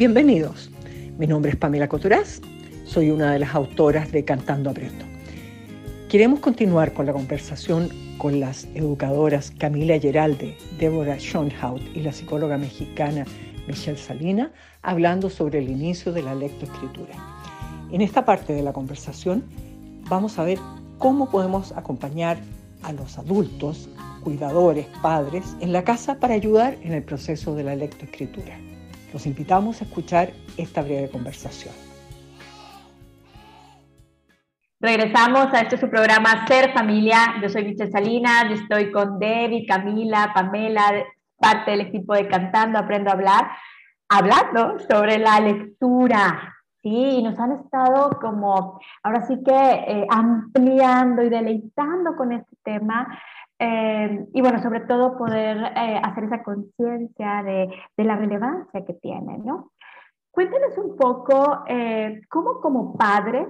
Bienvenidos. Mi nombre es Pamela Coturaz, soy una de las autoras de Cantando Aprendo. Queremos continuar con la conversación con las educadoras Camila Geralde, Débora Schoenhout y la psicóloga mexicana Michelle Salina, hablando sobre el inicio de la lectoescritura. En esta parte de la conversación vamos a ver cómo podemos acompañar a los adultos, cuidadores, padres, en la casa para ayudar en el proceso de la lectoescritura. Los invitamos a escuchar esta breve conversación. Regresamos a este su programa Ser Familia. Yo soy Michelle Salinas, estoy con Debbie, Camila, Pamela, parte del equipo de Cantando Aprendo a Hablar, hablando sobre la lectura. Sí, nos han estado como, ahora sí que eh, ampliando y deleitando con este tema eh, y bueno, sobre todo poder eh, hacer esa conciencia de, de, la relevancia que tiene, ¿no? Cuéntanos un poco eh, cómo como padres,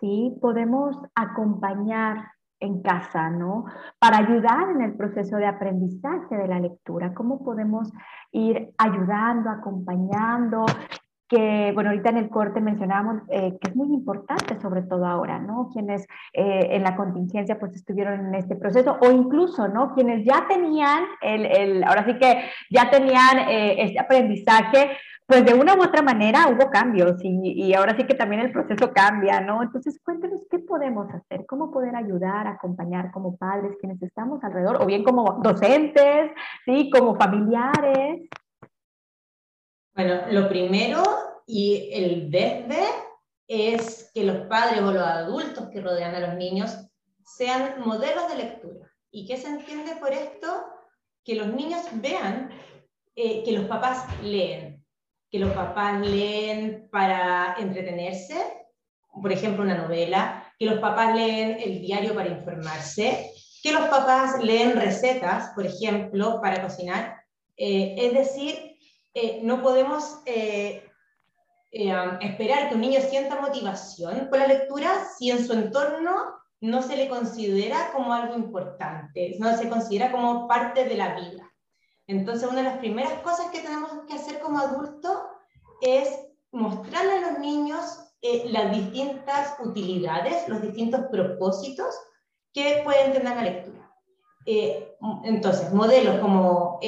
¿sí? Podemos acompañar en casa, ¿no? Para ayudar en el proceso de aprendizaje de la lectura, cómo podemos ir ayudando, acompañando, que, bueno, ahorita en el corte mencionábamos eh, que es muy importante, sobre todo ahora, ¿no? Quienes eh, en la contingencia pues estuvieron en este proceso o incluso, ¿no? Quienes ya tenían el, el ahora sí que ya tenían eh, este aprendizaje, pues de una u otra manera hubo cambios y, y, ahora sí que también el proceso cambia, ¿no? Entonces cuéntenos qué podemos hacer, cómo poder ayudar, acompañar como padres quienes estamos alrededor, o bien como docentes, ¿sí? Como familiares. Bueno, lo primero y el desde es que los padres o los adultos que rodean a los niños sean modelos de lectura. ¿Y qué se entiende por esto? Que los niños vean eh, que los papás leen, que los papás leen para entretenerse, por ejemplo, una novela, que los papás leen el diario para informarse, que los papás leen recetas, por ejemplo, para cocinar. Eh, es decir, eh, no podemos eh, eh, esperar que un niño sienta motivación con la lectura si en su entorno no se le considera como algo importante, no se considera como parte de la vida. Entonces, una de las primeras cosas que tenemos que hacer como adultos es mostrarle a los niños las distintas utilidades, los distintos propósitos que pueden tener la lectura. entonces, modelos como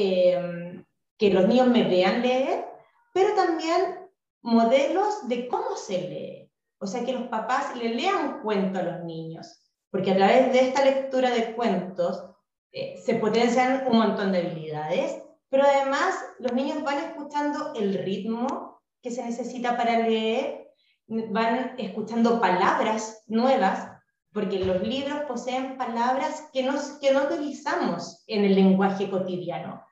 que los niños me vean leer, pero también modelos de cómo se lee. O sea, que los papás le lean cuento a los niños, porque a través de esta lectura de cuentos eh, se potencian un montón de habilidades, pero además los niños van escuchando el ritmo que se necesita para leer, van escuchando palabras nuevas, porque los libros poseen palabras que, nos, que no utilizamos en el lenguaje cotidiano.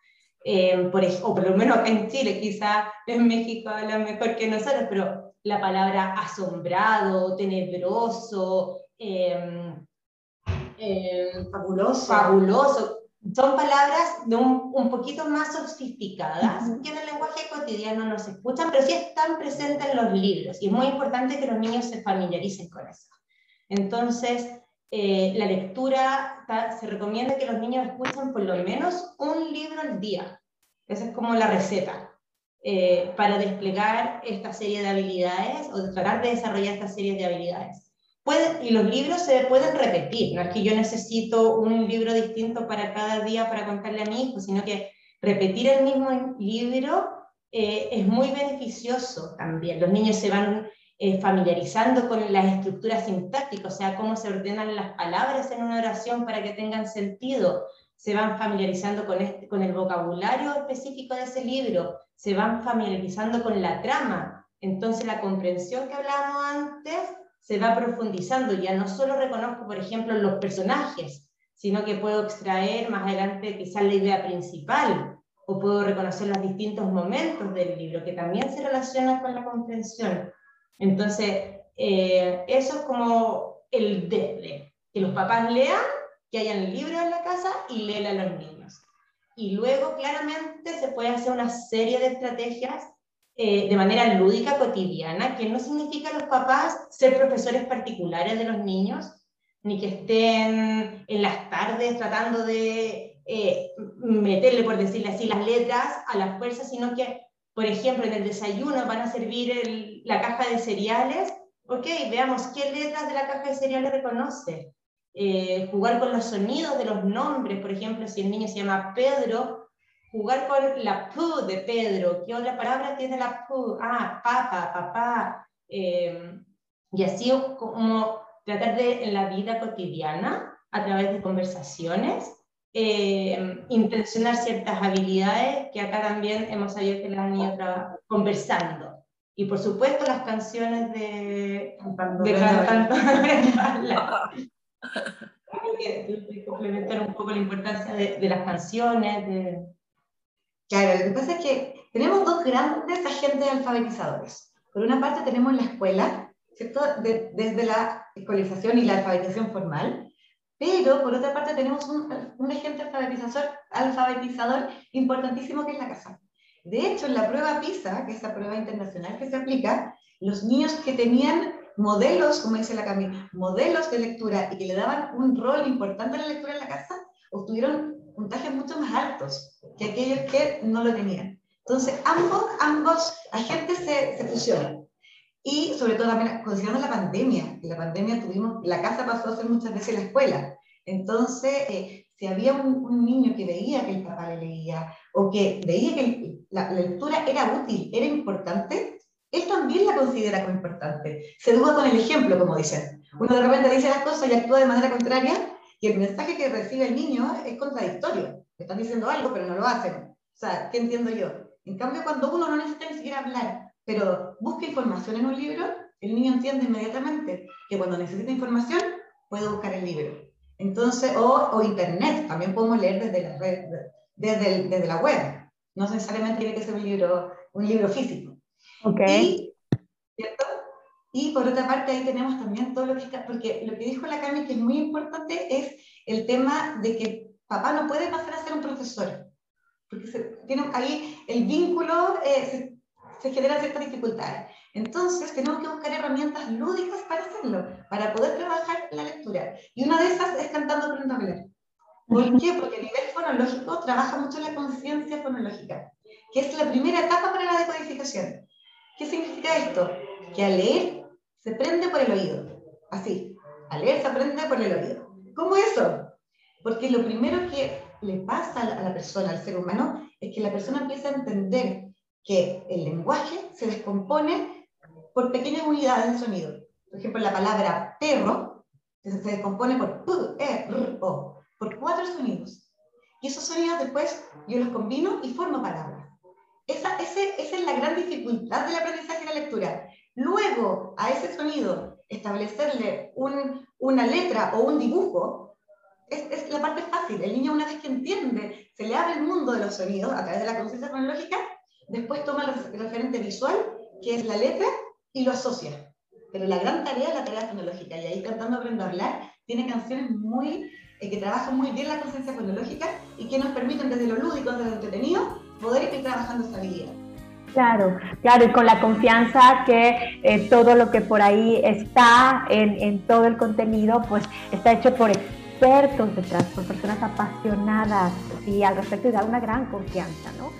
Eh, por, o por lo menos en Chile, quizá en México hablan mejor que nosotros, pero la palabra asombrado, tenebroso, eh, eh, fabuloso. fabuloso, son palabras de un, un poquito más sofisticadas que en el lenguaje cotidiano no se escuchan, pero sí están presentes en los libros y es muy importante que los niños se familiaricen con eso. Entonces, eh, la lectura, se recomienda que los niños escuchen por lo menos un libro al día. Esa es como la receta eh, para desplegar esta serie de habilidades o tratar de desarrollar esta serie de habilidades. y los libros se pueden repetir, no es que yo necesito un libro distinto para cada día para contarle a mi hijo, sino que repetir el mismo libro eh, es muy beneficioso también. Los niños se van eh, familiarizando con las estructuras sintácticas, o sea, cómo se ordenan las palabras en una oración para que tengan sentido, se van familiarizando con, con el vocabulario específico de ese libro, se van familiarizando con la trama, entonces la comprensión que hablábamos antes se va profundizando, ya no solo reconozco, por ejemplo, los personajes, sino que puedo extraer más adelante quizás la idea principal, o puedo reconocer los distintos momentos del libro, que también se relacionan con la comprensión. Entonces, eh, eso es como el desde, que los papás lean, que hayan libros en la casa y lean a los niños. Y luego, claramente, se puede hacer una serie de estrategias eh, de manera lúdica, cotidiana, que no significa los papás ser profesores particulares de los niños, ni que estén en las tardes tratando de eh, meterle, por decirle así, las letras a la fuerza, sino que por ejemplo, en el desayuno van a servir la caja de cereales, ok, veamos qué letras de la caja de cereales reconoce. Eh, jugar con los sonidos de los nombres, por ejemplo, si el niño se llama Pedro, jugar con la P de Pedro, ¿qué otra palabra tiene la P? Ah, papa, papá. Eh, y así como tratar de en la vida cotidiana, a través de conversaciones, eh, intencionar ciertas habilidades que acá también hemos sabido que las han ido conversando. Y por supuesto las canciones de, de Cantando Creo que complementar un poco la importancia de, de las canciones. De... Claro, lo que pasa es que tenemos dos grandes agentes alfabetizadores. Por una parte tenemos la escuela, ¿cierto? desde la escolarización y la alfabetización formal, pero por otra parte tenemos un, un agente alfabetizador, alfabetizador importantísimo que es la casa. De hecho, en la prueba PISA, que es la prueba internacional que se aplica, los niños que tenían modelos, como dice la Camila, modelos de lectura y que le daban un rol importante a la lectura en la casa, obtuvieron puntajes mucho más altos que aquellos que no lo tenían. Entonces, ambos, ambos agentes se, se fusionan. Y sobre todo también considerando la pandemia, la pandemia tuvimos, la casa pasó a ser muchas veces la escuela. Entonces, eh, si había un, niño que veía que el papá le leía o que veía que la, lectura era útil, era importante, él también la considera como importante. Se duda con el ejemplo, como dicen. Uno de repente dice las cosas y actúa de manera contraria y el mensaje que recibe el niño es contradictorio. Están diciendo algo, pero no lo hacen. O sea, ¿qué entiendo yo? En cambio, cuando uno no necesita ni siquiera hablar, pero busca información en un libro, el niño entiende inmediatamente que cuando necesita información puede buscar el libro. Entonces, o, o internet, también podemos leer desde la, red, desde, desde la web. No necesariamente tiene que ser un libro, un libro físico. Okay. Y, y por otra parte, ahí tenemos también todo lo que porque lo que dijo la Cami, que es muy importante, es el tema de que papá no puede pasar a ser un profesor. Porque se, tiene ahí el vínculo, eh, se generan ciertas dificultades. Entonces, tenemos que buscar herramientas lúdicas para hacerlo, para poder trabajar la lectura. Y una de esas es cantando aprendiendo a hablar. ¿Por qué? Porque a nivel fonológico trabaja mucho la conciencia fonológica, que es la primera etapa para la decodificación. ¿Qué significa esto? Que al leer se prende por el oído. Así. Al leer se aprende por el oído. ¿Cómo eso? Porque lo primero que le pasa a la persona, al ser humano, es que la persona empieza a entender que el lenguaje se descompone por pequeñas unidades de sonido. Por ejemplo, la palabra perro se descompone por p, e, r, o, por cuatro sonidos. Y esos sonidos después yo los combino y formo palabras. Esa, es la gran dificultad del aprendizaje de la lectura. Luego, a ese sonido, establecerle un, una letra o un dibujo, es, es, la parte fácil. El niño una vez que entiende, se le abre el mundo de los sonidos a través de la conciencia cronológica, Después toma el referente visual, que es la letra, y lo asocia. Pero la gran tarea es la tarea fonológica. Y ahí Cantando Aprendo a Hablar tiene canciones muy, eh, que trabajan muy bien la conciencia fonológica y que nos permiten desde lo lúdico, desde lo entretenido, poder ir trabajando esa habilidad. Claro, claro, y con la confianza que eh, todo lo que por ahí está en, en, todo el contenido, pues está hecho por expertos detrás, por personas apasionadas y al respecto y da una gran confianza, ¿no?